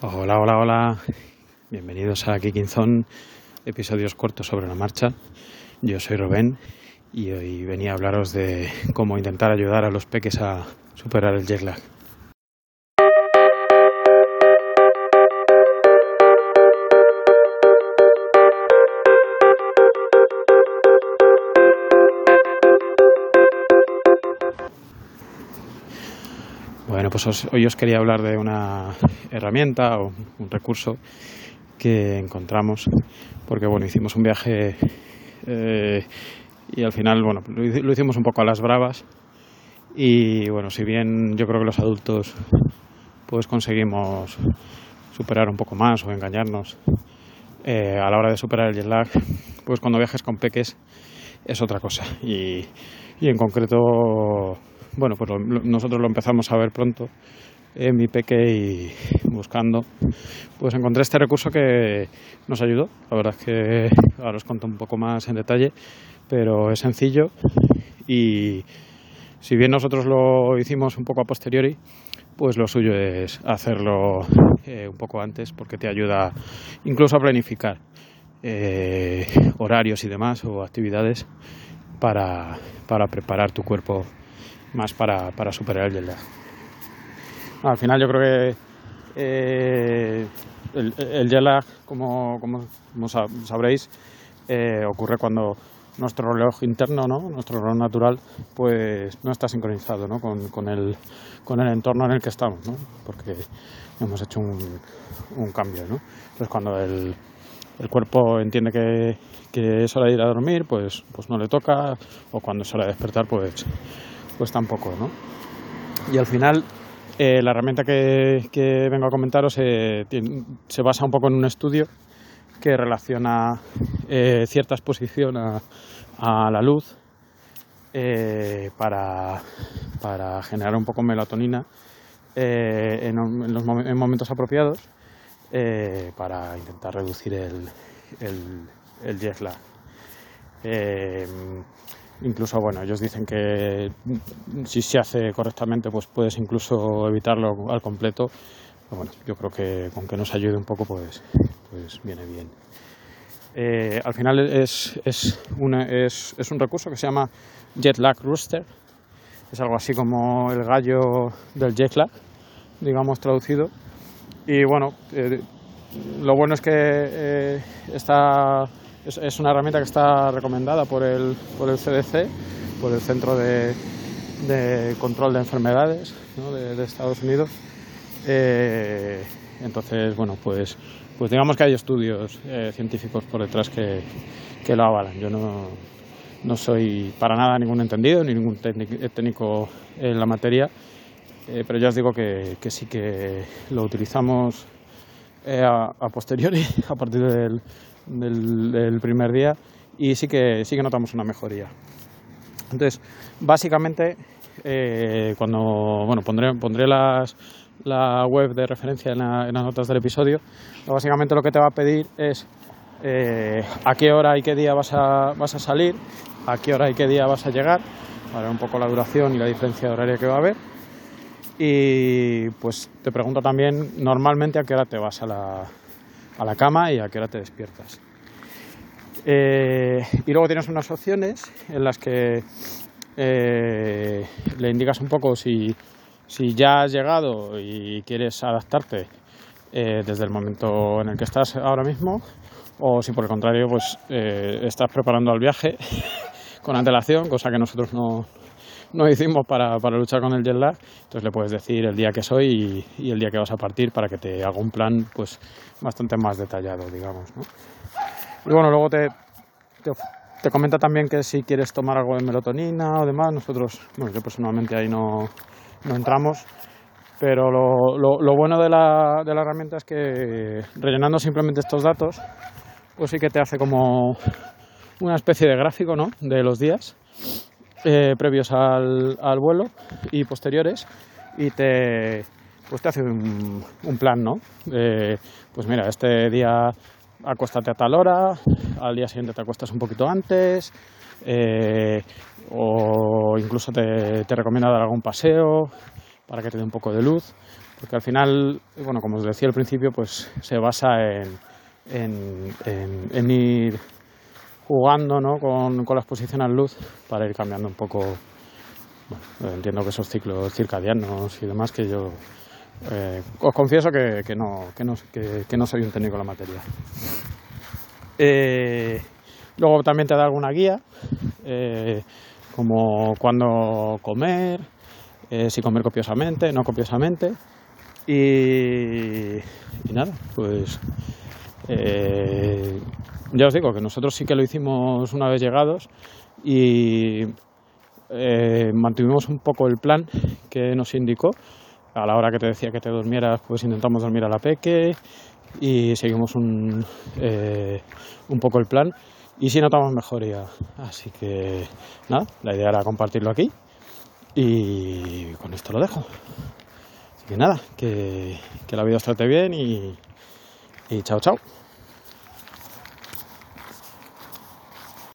Hola, hola, hola. Bienvenidos a Kicking Zone, episodios cortos sobre la marcha. Yo soy Rubén y hoy venía a hablaros de cómo intentar ayudar a los peques a superar el jet lag. Bueno, pues os- hoy os quería hablar de una herramienta o un recurso que encontramos, porque bueno, hicimos un viaje eh, y al final, bueno, lo, hici- lo hicimos un poco a las bravas. Y bueno, si bien yo creo que los adultos pues conseguimos superar un poco más o engañarnos eh, a la hora de superar el jet lag, pues cuando viajes con peques es otra cosa. Y, y en concreto bueno, pues lo- nosotros lo empezamos a ver pronto en mi peque y buscando, pues encontré este recurso que nos ayudó. La verdad es que ahora os cuento un poco más en detalle, pero es sencillo y si bien nosotros lo hicimos un poco a posteriori, pues lo suyo es hacerlo eh, un poco antes porque te ayuda incluso a planificar eh, horarios y demás o actividades para, para preparar tu cuerpo más para, para superar el jet lag. Al final yo creo que eh, el, el jet como, como, como sab- sabréis, eh, ocurre cuando nuestro reloj interno, ¿no? nuestro reloj natural, pues no está sincronizado ¿no? Con, con el, con el entorno en el que estamos, ¿no? porque hemos hecho un, un cambio. ¿no? Entonces cuando el, el cuerpo entiende que, que es hora de ir a dormir, pues, pues no le toca, o cuando es hora de despertar, pues, pues tampoco. ¿no? Y al final, eh, la herramienta que, vengo a comentaros eh, se basa un poco en un estudio que relaciona eh, cierta exposición a, la luz eh, para, para generar un poco melatonina en, momentos apropiados para intentar reducir el, el, el jet lag. Incluso, bueno, ellos dicen que si se hace correctamente, pues puedes incluso evitarlo al completo. Pero bueno, yo creo que con que nos ayude un poco, pues, pues viene bien. Eh, al final es, es, una- es, es un recurso que se llama Jet Lag Rooster. Es algo así como el gallo del jet lag, digamos traducido. Y bueno, eh, lo bueno es que eh, está, es, es una herramienta que está recomendada por el, por el CDC, por el Centro de, de Control de Enfermedades ¿no? de, Estados Unidos. Eh, entonces, bueno, pues, pues digamos que hay estudios eh, científicos por detrás que, que lo avalan. Yo no, no soy para nada ningún entendido ni ningún técnic- técnico en la materia, eh, pero ya os digo que, que sí que lo utilizamos eh, a, a posteriori, a partir del, del- primer día, y sí que, sí que notamos una mejoría. Entonces, básicamente, eh, cuando bueno, pondré, pondré las, la web de referencia en, la- en las notas del episodio, básicamente lo que te va a pedir es eh, a qué hora y qué día vas a, vas a salir, a qué hora y qué día vas a llegar, para un poco la duración y la diferencia de horario que va a haber. Y pues te pregunto también normalmente a qué hora te vas a la, a la cama y a qué hora te despiertas. Eh, y luego tienes unas opciones en las que eh, le indicas un poco si, si ya has llegado y quieres adaptarte eh, desde el momento en el que estás ahora mismo o si por el contrario pues eh, estás preparando el viaje con antelación, cosa que nosotros no, no hicimos para, para luchar con el jet lag. Entonces le puedes decir el día que soy y, el día que vas a partir para que te haga un plan pues bastante más detallado, digamos. ¿no? Y bueno, luego te, te, comenta también que si quieres tomar algo de melatonina o demás, nosotros, bueno, yo personalmente ahí no, no entramos, pero lo, lo, lo bueno de la, de la herramienta es que rellenando simplemente estos datos, pues sí que te hace como una especie de gráfico ¿no? de los días eh, previos al, vuelo y posteriores y te, pues te hace un, un plan, ¿no? Eh, pues mira, este día acuéstate a tal hora, al día siguiente te acuestas un poquito antes, eh, o incluso te, te recomienda dar algún paseo para que te dé un poco de luz. porque al final, bueno, como os decía al principio, pues se basa en, en, ir jugando ¿no? con, con, la exposición a luz para ir cambiando un poco, bueno, entiendo que esos ciclos circadianos y demás que yo eh, os confieso que, que, no, que, no, que, no soy un técnico en la materia. Eh, luego también te da alguna guía, eh, como cuándo comer, si comer copiosamente, no copiosamente. Y nada, pues ya os digo que nosotros sí que lo hicimos una vez llegados y mantuvimos un poco el plan que nos indicó a la hora que te decía que te durmieras, pues intentamos dormir a la peque y seguimos un, eh, un poco el plan y si notamos mejoría. Así que nada, la idea era compartirlo aquí y con esto lo dejo. Así que nada, que, que la vida os trate bien y, y chao chao.